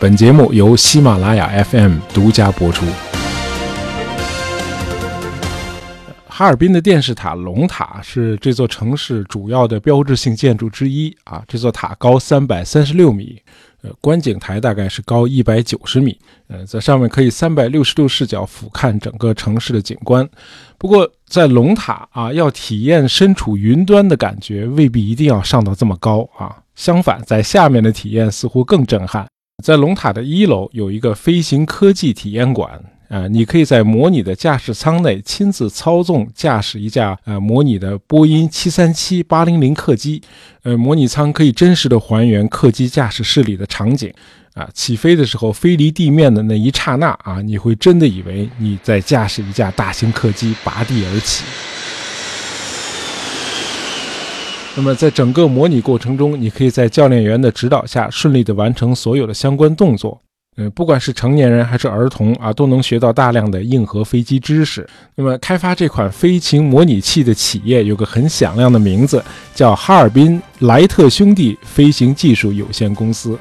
本节目由喜马拉雅 FM 独家播出。哈尔滨的电视塔龙塔是这座城市主要的标志性建筑之一啊。这座塔高三百三十六米，呃，观景台大概是高一百九十米，呃，在上面可以三百六十度视角俯瞰整个城市的景观。不过，在龙塔啊，要体验身处云端的感觉，未必一定要上到这么高啊。相反，在下面的体验似乎更震撼。在龙塔的一楼有一个飞行科技体验馆。啊，你可以在模拟的驾驶舱内亲自操纵驾驶一架呃模拟的波音七三七八零零客机，呃，模拟舱可以真实的还原客机驾驶室里的场景，啊，起飞的时候飞离地面的那一刹那啊，你会真的以为你在驾驶一架大型客机拔地而起。那么在整个模拟过程中，你可以在教练员的指导下顺利地完成所有的相关动作。嗯，不管是成年人还是儿童啊，都能学到大量的硬核飞机知识。那么，开发这款飞行模拟器的企业有个很响亮的名字，叫哈尔滨莱特兄弟飞行技术有限公司。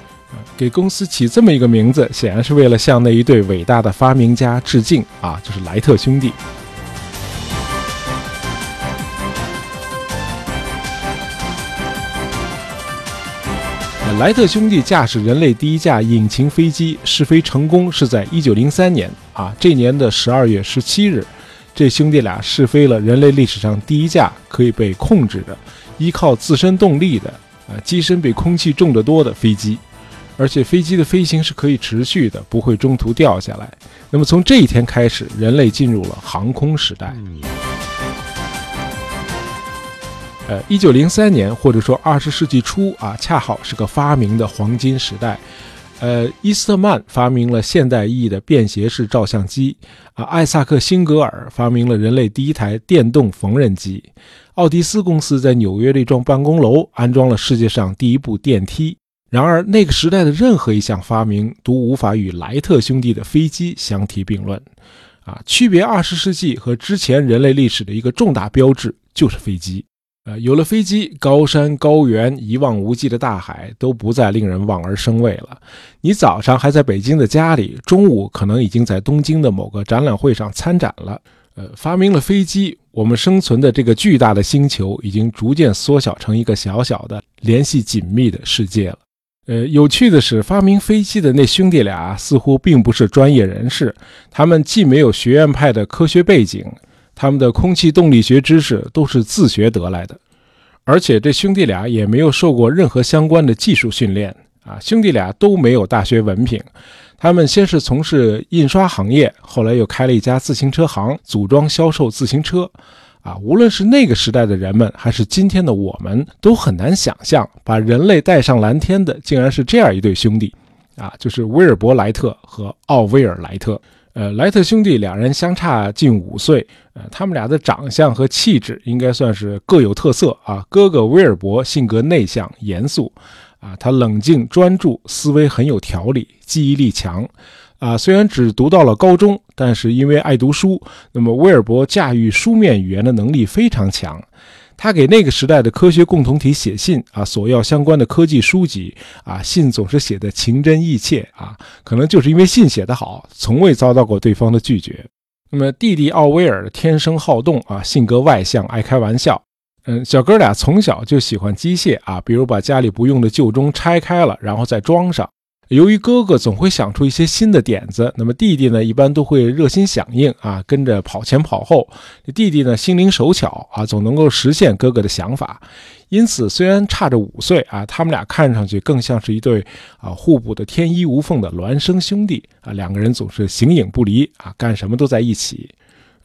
给公司起这么一个名字，显然是为了向那一对伟大的发明家致敬啊，就是莱特兄弟。莱特兄弟驾驶人类第一架引擎飞机试飞成功是在一九零三年啊，这年的十二月十七日，这兄弟俩试飞了人类历史上第一架可以被控制的、依靠自身动力的、啊机身比空气重得多的飞机，而且飞机的飞行是可以持续的，不会中途掉下来。那么从这一天开始，人类进入了航空时代。呃，一九零三年，或者说二十世纪初啊，恰好是个发明的黄金时代。呃，伊斯特曼发明了现代意义的便携式照相机啊，艾萨克辛格尔发明了人类第一台电动缝纫机，奥迪斯公司在纽约的一幢办公楼安装了世界上第一部电梯。然而，那个时代的任何一项发明都无法与莱特兄弟的飞机相提并论。啊，区别二十世纪和之前人类历史的一个重大标志就是飞机。呃，有了飞机，高山高原、一望无际的大海都不再令人望而生畏了。你早上还在北京的家里，中午可能已经在东京的某个展览会上参展了。呃，发明了飞机，我们生存的这个巨大的星球已经逐渐缩小成一个小小的、联系紧密的世界了。呃，有趣的是，发明飞机的那兄弟俩似乎并不是专业人士，他们既没有学院派的科学背景。他们的空气动力学知识都是自学得来的，而且这兄弟俩也没有受过任何相关的技术训练啊！兄弟俩都没有大学文凭，他们先是从事印刷行业，后来又开了一家自行车行，组装销售自行车。啊，无论是那个时代的人们，还是今天的我们，都很难想象，把人类带上蓝天的，竟然是这样一对兄弟啊！就是威尔伯·莱特和奥威尔·莱特。呃，莱特兄弟两人相差近五岁，呃，他们俩的长相和气质应该算是各有特色啊。哥哥威尔伯性格内向严肃，啊，他冷静专注，思维很有条理，记忆力强，啊，虽然只读到了高中，但是因为爱读书，那么威尔伯驾驭书面语言的能力非常强。他给那个时代的科学共同体写信啊，索要相关的科技书籍啊，信总是写的情真意切啊，可能就是因为信写得好，从未遭到过对方的拒绝。那么弟弟奥威尔天生好动啊，性格外向，爱开玩笑。嗯，小哥俩从小就喜欢机械啊，比如把家里不用的旧钟拆开了，然后再装上。由于哥哥总会想出一些新的点子，那么弟弟呢，一般都会热心响应啊，跟着跑前跑后。弟弟呢，心灵手巧啊，总能够实现哥哥的想法。因此，虽然差着五岁啊，他们俩看上去更像是一对啊互补的天衣无缝的孪生兄弟啊。两个人总是形影不离啊，干什么都在一起。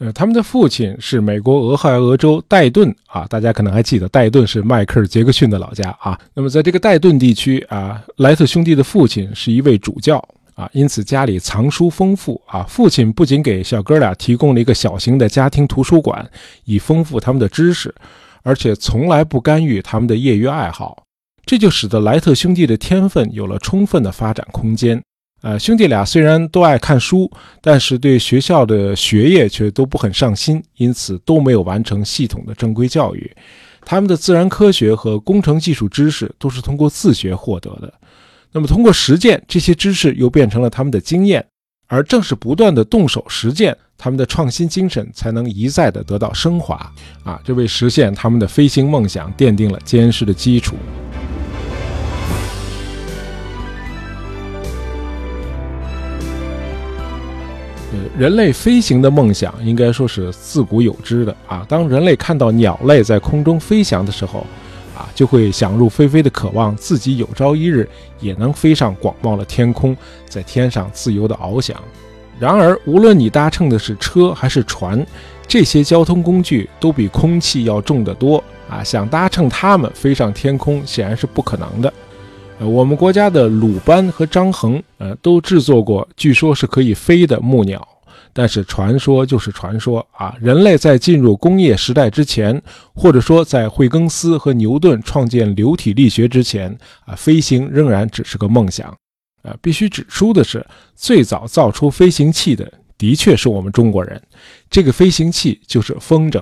呃，他们的父亲是美国俄亥俄州戴顿啊，大家可能还记得，戴顿是迈克尔·杰克逊的老家啊。那么，在这个戴顿地区啊，莱特兄弟的父亲是一位主教啊，因此家里藏书丰富啊。父亲不仅给小哥俩提供了一个小型的家庭图书馆，以丰富他们的知识，而且从来不干预他们的业余爱好，这就使得莱特兄弟的天分有了充分的发展空间。呃，兄弟俩虽然都爱看书，但是对学校的学业却都不很上心，因此都没有完成系统的正规教育。他们的自然科学和工程技术知识都是通过自学获得的。那么通过实践，这些知识又变成了他们的经验，而正是不断的动手实践，他们的创新精神才能一再的得到升华啊！这为实现他们的飞行梦想奠定了坚实的基础。人类飞行的梦想应该说是自古有之的啊。当人类看到鸟类在空中飞翔的时候，啊，就会想入非非的渴望自己有朝一日也能飞上广袤的天空，在天上自由的翱翔。然而，无论你搭乘的是车还是船，这些交通工具都比空气要重得多啊！想搭乘它们飞上天空，显然是不可能的。呃，我们国家的鲁班和张衡，呃，都制作过，据说是可以飞的木鸟。但是传说就是传说啊！人类在进入工业时代之前，或者说在惠更斯和牛顿创建流体力学之前，啊，飞行仍然只是个梦想。啊，必须指出的是，最早造出飞行器的，的确是我们中国人。这个飞行器就是风筝。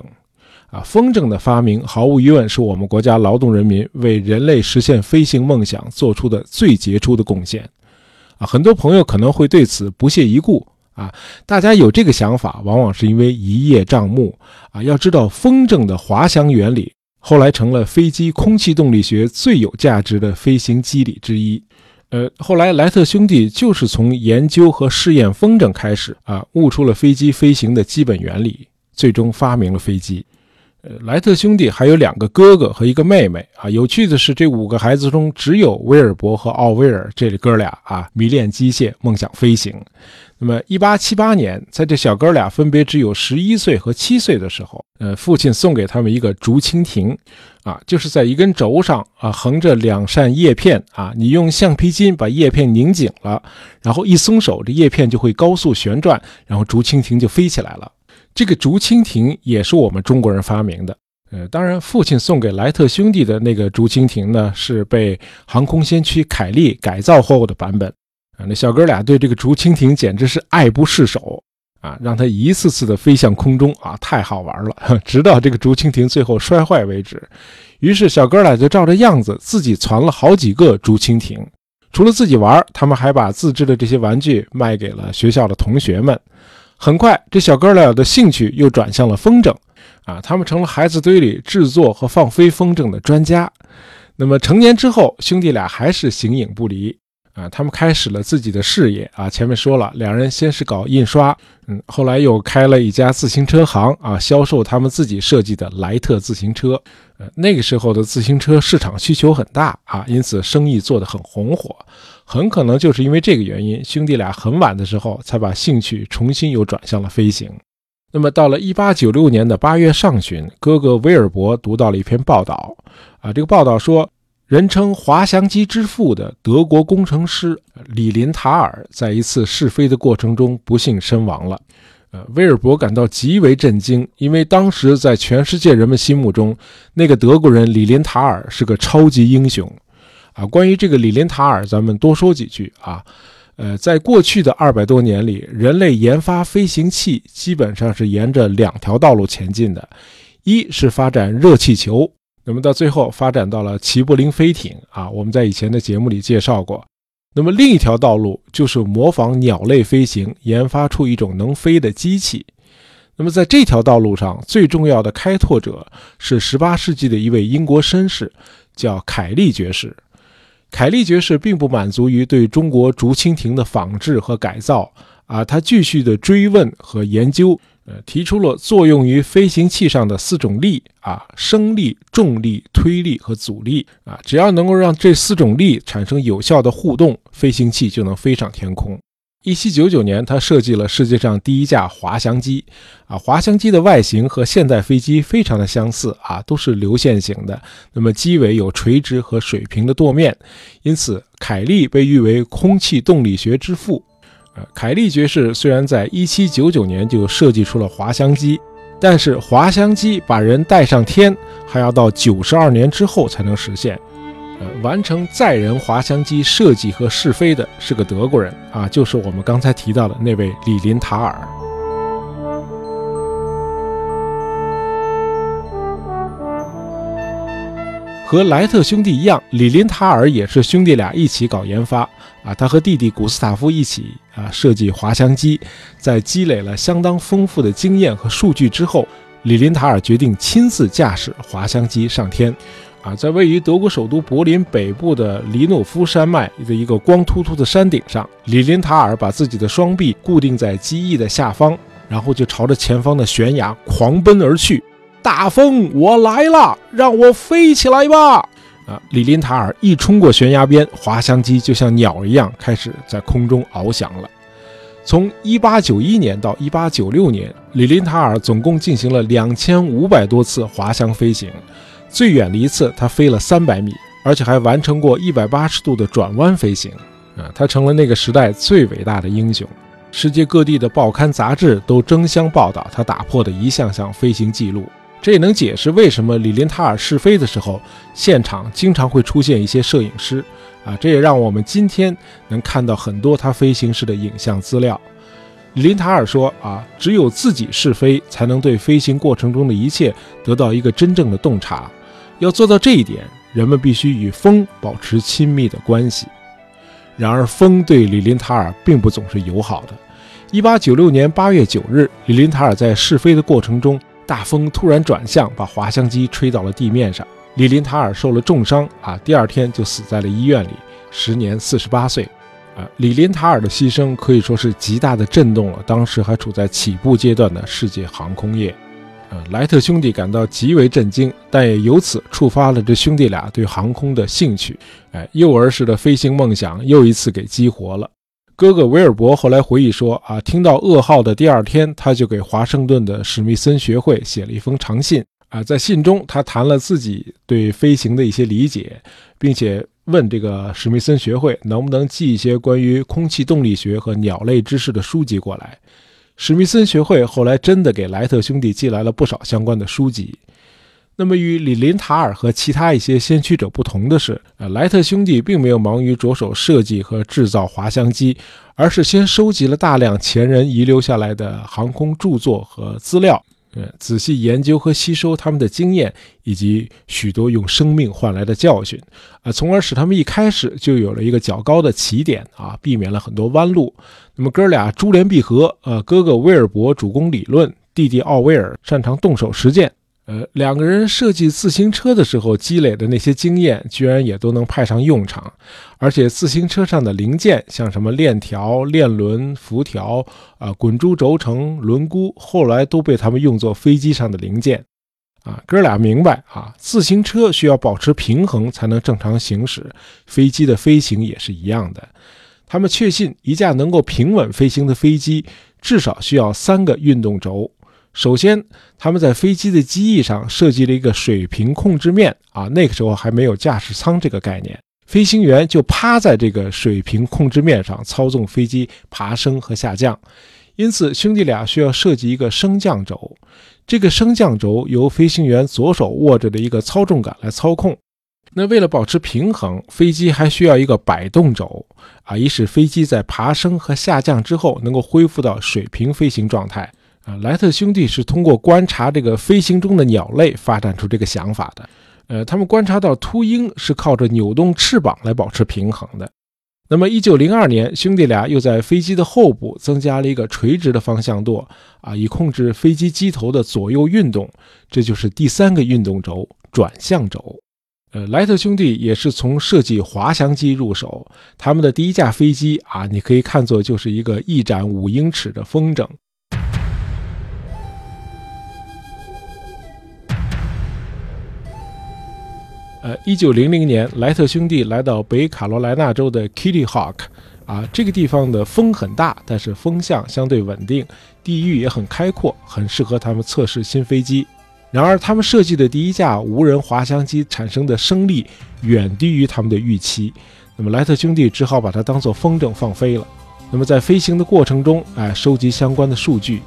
啊，风筝的发明毫无疑问是我们国家劳动人民为人类实现飞行梦想做出的最杰出的贡献。啊，很多朋友可能会对此不屑一顾。啊，大家有这个想法，往往是因为一叶障目。啊，要知道风筝的滑翔原理，后来成了飞机空气动力学最有价值的飞行机理之一。呃，后来莱特兄弟就是从研究和试验风筝开始，啊，悟出了飞机飞行的基本原理，最终发明了飞机。呃，莱特兄弟还有两个哥哥和一个妹妹啊。有趣的是，这五个孩子中，只有威尔伯和奥威尔这哥俩啊，迷恋机械，梦想飞行。那么，一八七八年，在这小哥俩分别只有十一岁和七岁的时候，呃，父亲送给他们一个竹蜻蜓，啊，就是在一根轴上啊，横着两扇叶片啊，你用橡皮筋把叶片拧紧了，然后一松手，这叶片就会高速旋转，然后竹蜻蜓就飞起来了。这个竹蜻蜓也是我们中国人发明的。呃，当然，父亲送给莱特兄弟的那个竹蜻蜓呢，是被航空先驱凯利改造后的版本。那小哥俩对这个竹蜻蜓简直是爱不释手啊！让它一次次的飞向空中啊，太好玩了，直到这个竹蜻蜓最后摔坏为止。于是小哥俩就照着样子自己攒了好几个竹蜻蜓。除了自己玩，他们还把自制的这些玩具卖给了学校的同学们。很快，这小哥俩的兴趣又转向了风筝啊，他们成了孩子堆里制作和放飞风筝的专家。那么成年之后，兄弟俩还是形影不离。啊，他们开始了自己的事业啊。前面说了，两人先是搞印刷，嗯，后来又开了一家自行车行啊，销售他们自己设计的莱特自行车。呃，那个时候的自行车市场需求很大啊，因此生意做得很红火。很可能就是因为这个原因，兄弟俩很晚的时候才把兴趣重新又转向了飞行。那么到了1896年的8月上旬，哥哥威尔伯读到了一篇报道啊，这个报道说。人称滑翔机之父的德国工程师李林塔尔在一次试飞的过程中不幸身亡了。呃，威尔伯感到极为震惊，因为当时在全世界人们心目中，那个德国人李林塔尔是个超级英雄。啊，关于这个李林塔尔，咱们多说几句啊。呃，在过去的二百多年里，人类研发飞行器基本上是沿着两条道路前进的，一是发展热气球。那么到最后发展到了齐柏林飞艇啊，我们在以前的节目里介绍过。那么另一条道路就是模仿鸟类飞行，研发出一种能飞的机器。那么在这条道路上，最重要的开拓者是18世纪的一位英国绅士，叫凯利爵士。凯利爵士并不满足于对中国竹蜻蜓的仿制和改造啊，他继续的追问和研究。呃，提出了作用于飞行器上的四种力啊，升力、重力、推力和阻力啊，只要能够让这四种力产生有效的互动，飞行器就能飞上天空。一七九九年，他设计了世界上第一架滑翔机啊，滑翔机的外形和现代飞机非常的相似啊，都是流线型的，那么机尾有垂直和水平的舵面，因此凯利被誉为空气动力学之父。呃，凯利爵士虽然在1799年就设计出了滑翔机，但是滑翔机把人带上天还要到92年之后才能实现。呃，完成载人滑翔机设计和试飞的是个德国人啊，就是我们刚才提到的那位李林塔尔。和莱特兄弟一样，李林塔尔也是兄弟俩一起搞研发啊。他和弟弟古斯塔夫一起啊设计滑翔机，在积累了相当丰富的经验和数据之后，李林塔尔决定亲自驾驶滑翔机上天。啊，在位于德国首都柏林北部的里诺夫山脉的一个光秃秃的山顶上，李林塔尔把自己的双臂固定在机翼的下方，然后就朝着前方的悬崖狂奔而去。大风，我来了，让我飞起来吧！啊，李林塔尔一冲过悬崖边，滑翔机就像鸟一样开始在空中翱翔了。从1891年到1896年，李林塔尔总共进行了2500多次滑翔飞行，最远的一次他飞了300米，而且还完成过180度的转弯飞行。啊，他成了那个时代最伟大的英雄。世界各地的报刊杂志都争相报道他打破的一项项飞行记录。这也能解释为什么李林塔尔试飞的时候，现场经常会出现一些摄影师，啊，这也让我们今天能看到很多他飞行时的影像资料。李林塔尔说：“啊，只有自己试飞，才能对飞行过程中的一切得到一个真正的洞察。要做到这一点，人们必须与风保持亲密的关系。然而，风对李林塔尔并不总是友好的。1896年8月9日，李林塔尔在试飞的过程中。”大风突然转向，把滑翔机吹到了地面上。李林塔尔受了重伤啊，第二天就死在了医院里，时年四十八岁。啊，李林塔尔的牺牲可以说是极大的震动了当时还处在起步阶段的世界航空业。呃，莱特兄弟感到极为震惊，但也由此触发了这兄弟俩对航空的兴趣。哎，幼儿时的飞行梦想又一次给激活了。哥哥威尔伯后来回忆说：“啊，听到噩耗的第二天，他就给华盛顿的史密森学会写了一封长信。啊，在信中，他谈了自己对飞行的一些理解，并且问这个史密森学会能不能寄一些关于空气动力学和鸟类知识的书籍过来。史密森学会后来真的给莱特兄弟寄来了不少相关的书籍。”那么与李林塔尔和其他一些先驱者不同的是，呃，莱特兄弟并没有忙于着手设计和制造滑翔机，而是先收集了大量前人遗留下来的航空著作和资料，呃，仔细研究和吸收他们的经验，以及许多用生命换来的教训，啊，从而使他们一开始就有了一个较高的起点啊，避免了很多弯路。那么哥俩珠联璧合，呃，哥哥威尔伯主攻理论，弟弟奥威尔擅长动手实践。呃，两个人设计自行车的时候积累的那些经验，居然也都能派上用场。而且自行车上的零件，像什么链条、链轮、辐条啊、滚珠轴承、轮毂，后来都被他们用作飞机上的零件。啊，哥俩明白啊，自行车需要保持平衡才能正常行驶，飞机的飞行也是一样的。他们确信，一架能够平稳飞行的飞机，至少需要三个运动轴。首先，他们在飞机的机翼上设计了一个水平控制面啊，那个时候还没有驾驶舱这个概念，飞行员就趴在这个水平控制面上操纵飞机爬升和下降。因此，兄弟俩需要设计一个升降轴，这个升降轴由飞行员左手握着的一个操纵杆来操控。那为了保持平衡，飞机还需要一个摆动轴啊，以使飞机在爬升和下降之后能够恢复到水平飞行状态。啊，莱特兄弟是通过观察这个飞行中的鸟类发展出这个想法的。呃，他们观察到秃鹰是靠着扭动翅膀来保持平衡的。那么，一九零二年，兄弟俩又在飞机的后部增加了一个垂直的方向舵，啊，以控制飞机机头的左右运动。这就是第三个运动轴——转向轴。呃，莱特兄弟也是从设计滑翔机入手。他们的第一架飞机啊，你可以看作就是一个翼展五英尺的风筝。呃，一九零零年，莱特兄弟来到北卡罗来纳州的 Kitty Hawk，啊，这个地方的风很大，但是风向相对稳定，地域也很开阔，很适合他们测试新飞机。然而，他们设计的第一架无人滑翔机产生的升力远低于他们的预期，那么莱特兄弟只好把它当做风筝放飞了。那么在飞行的过程中，哎，收集相关的数据。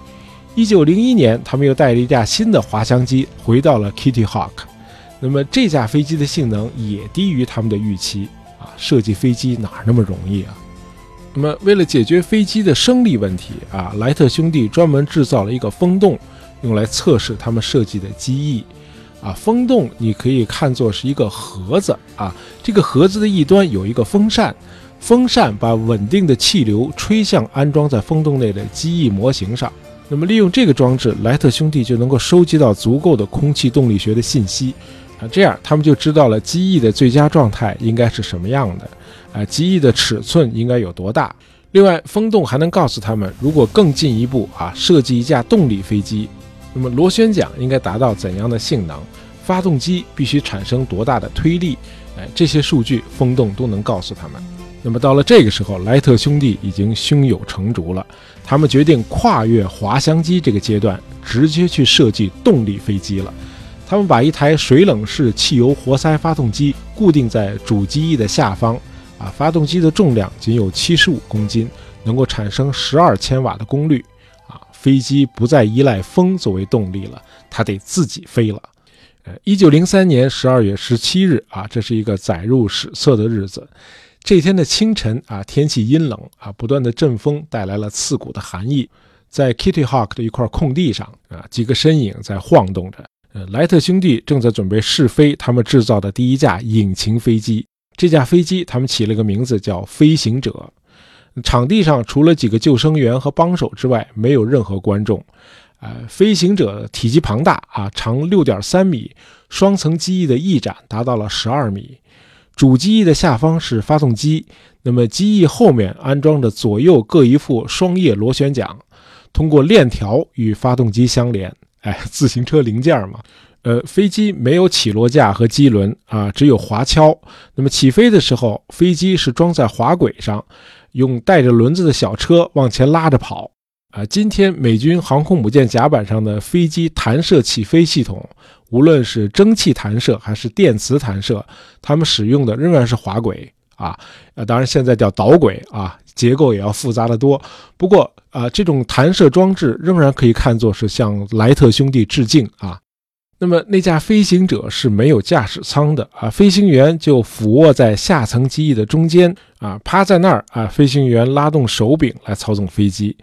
一九零一年，他们又带了一架新的滑翔机回到了 Kitty Hawk。那么这架飞机的性能也低于他们的预期啊！设计飞机哪那么容易啊？那么为了解决飞机的升力问题啊，莱特兄弟专门制造了一个风洞，用来测试他们设计的机翼啊，风洞你可以看作是一个盒子啊，这个盒子的一端有一个风扇，风扇把稳定的气流吹向安装在风洞内的机翼模型上。那么利用这个装置，莱特兄弟就能够收集到足够的空气动力学的信息这样他们就知道了机翼的最佳状态应该是什么样的，啊，机翼的尺寸应该有多大。另外，风洞还能告诉他们，如果更进一步啊，设计一架动力飞机。那么螺旋桨应该达到怎样的性能？发动机必须产生多大的推力？哎，这些数据风洞都能告诉他们。那么到了这个时候，莱特兄弟已经胸有成竹了。他们决定跨越滑翔机这个阶段，直接去设计动力飞机了。他们把一台水冷式汽油活塞发动机固定在主机翼的下方，啊，发动机的重量仅有七十五公斤，能够产生十二千瓦的功率。啊飞机不再依赖风作为动力了，它得自己飞了。呃，一九零三年十二月十七日啊，这是一个载入史册的日子。这天的清晨啊，天气阴冷啊，不断的阵风带来了刺骨的寒意。在 Kitty Hawk 的一块空地上啊，几个身影在晃动着。呃，莱特兄弟正在准备试飞他们制造的第一架引擎飞机。这架飞机他们起了个名字叫“飞行者”。场地上除了几个救生员和帮手之外，没有任何观众。呃，飞行者体积庞大啊，长六点三米，双层机翼的翼展达到了十二米。主机翼的下方是发动机，那么机翼后面安装着左右各一副双叶螺旋桨，通过链条与发动机相连。哎，自行车零件嘛。呃，飞机没有起落架和机轮啊，只有滑橇。那么起飞的时候，飞机是装在滑轨上。用带着轮子的小车往前拉着跑啊！今天美军航空母舰甲板上的飞机弹射起飞系统，无论是蒸汽弹射还是电磁弹射，他们使用的仍然是滑轨啊。呃，当然现在叫导轨啊，结构也要复杂的多。不过啊，这种弹射装置仍然可以看作是向莱特兄弟致敬啊。那么那架飞行者是没有驾驶舱的啊，飞行员就俯卧在下层机翼的中间啊，趴在那儿啊，飞行员拉动手柄来操纵飞机。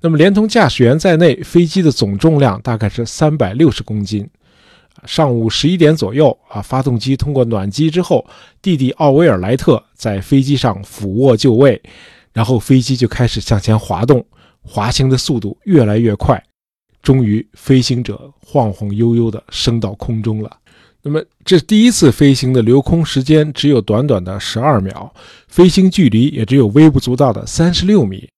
那么连同驾驶员在内，飞机的总重量大概是三百六十公斤。上午十一点左右啊，发动机通过暖机之后，弟弟奥威尔莱特在飞机上俯卧就位，然后飞机就开始向前滑动，滑行的速度越来越快。终于，飞行者晃晃悠悠地升到空中了。那么，这第一次飞行的留空时间只有短短的十二秒，飞行距离也只有微不足道的三十六米，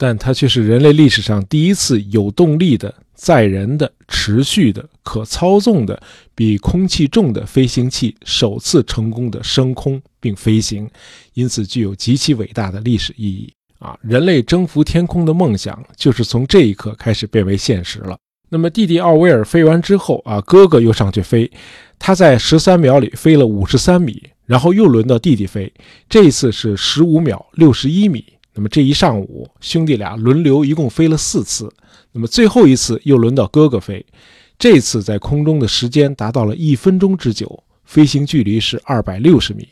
但它却是人类历史上第一次有动力的、载人的、持续的、可操纵的、比空气重的飞行器首次成功的升空并飞行，因此具有极其伟大的历史意义。啊，人类征服天空的梦想就是从这一刻开始变为现实了。那么弟弟奥威尔飞完之后啊，哥哥又上去飞，他在十三秒里飞了五十三米，然后又轮到弟弟飞，这一次是十五秒六十一米。那么这一上午，兄弟俩轮流一共飞了四次。那么最后一次又轮到哥哥飞，这次在空中的时间达到了一分钟之久，飞行距离是二百六十米。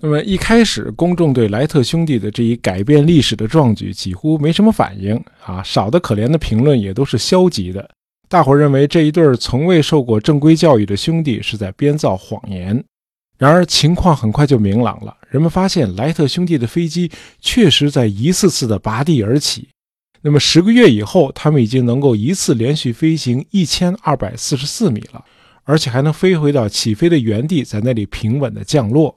那么一开始，公众对莱特兄弟的这一改变历史的壮举几乎没什么反应啊，少得可怜的评论也都是消极的。大伙认为这一对从未受过正规教育的兄弟是在编造谎言。然而情况很快就明朗了，人们发现莱特兄弟的飞机确实在一次次的拔地而起。那么十个月以后，他们已经能够一次连续飞行一千二百四十四米了，而且还能飞回到起飞的原地，在那里平稳的降落。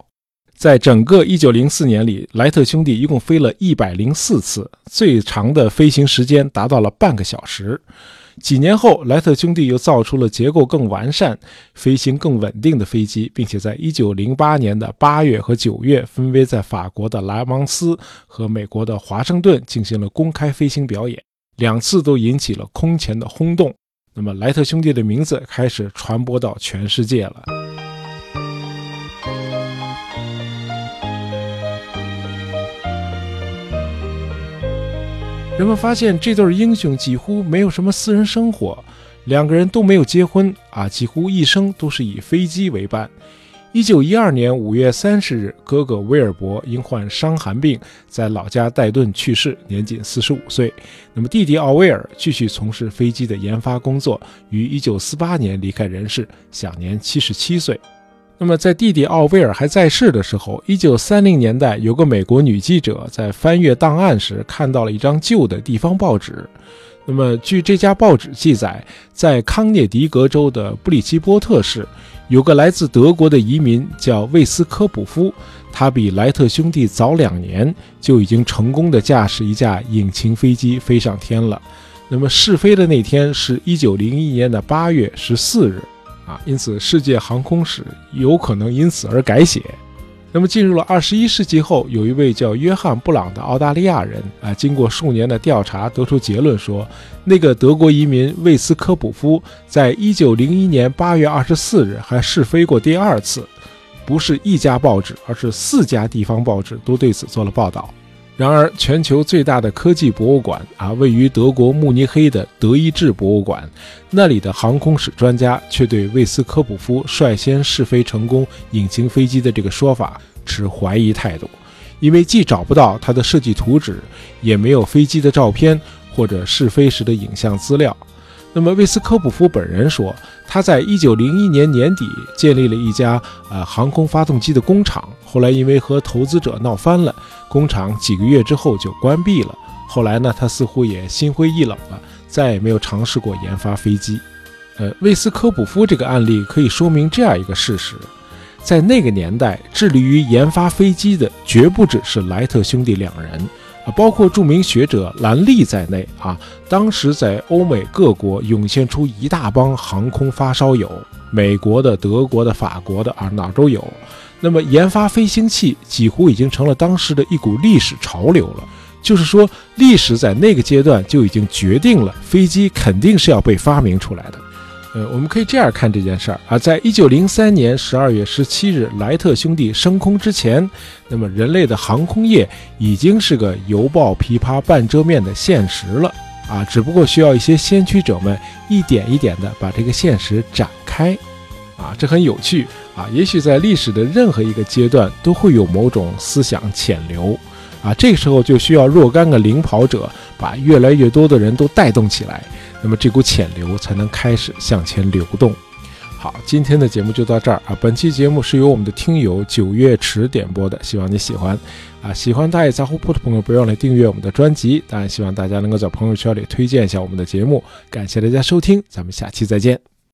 在整个1904年里，莱特兄弟一共飞了一百零四次，最长的飞行时间达到了半个小时。几年后，莱特兄弟又造出了结构更完善、飞行更稳定的飞机，并且在1908年的8月和9月，分别在法国的莱芒斯和美国的华盛顿进行了公开飞行表演，两次都引起了空前的轰动。那么，莱特兄弟的名字开始传播到全世界了。人们发现这对英雄几乎没有什么私人生活，两个人都没有结婚啊，几乎一生都是以飞机为伴。一九一二年五月三十日，哥哥威尔伯因患伤寒病在老家戴顿去世，年仅四十五岁。那么弟弟奥威尔继续从事飞机的研发工作，于一九四八年离开人世，享年七十七岁。那么在弟弟奥威尔还在世的时候，一九三零年代有个美国女记者在翻阅档案时看到了一张旧的地方报纸。那么据这家报纸记载，在康涅狄格州的布里奇波特市。有个来自德国的移民叫魏斯科普夫，他比莱特兄弟早两年就已经成功的驾驶一架引擎飞机飞上天了。那么试飞的那天是一九零一年的八月十四日，啊，因此世界航空史有可能因此而改写。那么进入了二十一世纪后，有一位叫约翰·布朗的澳大利亚人啊，经过数年的调查，得出结论说，那个德国移民魏斯科普夫在一九零一年八月二十四日还试飞过第二次，不是一家报纸，而是四家地方报纸都对此做了报道。然而，全球最大的科技博物馆啊，位于德国慕尼黑的德意志博物馆，那里的航空史专家却对魏斯科普夫率先试飞成功隐形飞机的这个说法持怀疑态度，因为既找不到他的设计图纸，也没有飞机的照片或者试飞时的影像资料。那么，魏斯科普夫本人说，他在一九零一年年底建立了一家呃航空发动机的工厂，后来因为和投资者闹翻了，工厂几个月之后就关闭了。后来呢，他似乎也心灰意冷了，再也没有尝试过研发飞机。呃，魏斯科普夫这个案例可以说明这样一个事实：在那个年代，致力于研发飞机的绝不只是莱特兄弟两人。啊，包括著名学者兰利在内啊，当时在欧美各国涌现出一大帮航空发烧友，美国的、德国的、法国的啊，哪都有。那么研发飞行器几乎已经成了当时的一股历史潮流了，就是说，历史在那个阶段就已经决定了飞机肯定是要被发明出来的。呃，我们可以这样看这件事儿啊，在一九零三年十二月十七日，莱特兄弟升空之前，那么人类的航空业已经是个犹抱琵琶半遮面的现实了啊，只不过需要一些先驱者们一点一点的把这个现实展开啊，这很有趣啊。也许在历史的任何一个阶段都会有某种思想潜流啊，这个时候就需要若干个领跑者把越来越多的人都带动起来。那么这股潜流才能开始向前流动。好，今天的节目就到这儿啊。本期节目是由我们的听友九月池点播的，希望你喜欢啊。喜欢大野杂货铺的朋友，不要忘了订阅我们的专辑。当然，希望大家能够在朋友圈里推荐一下我们的节目。感谢大家收听，咱们下期再见。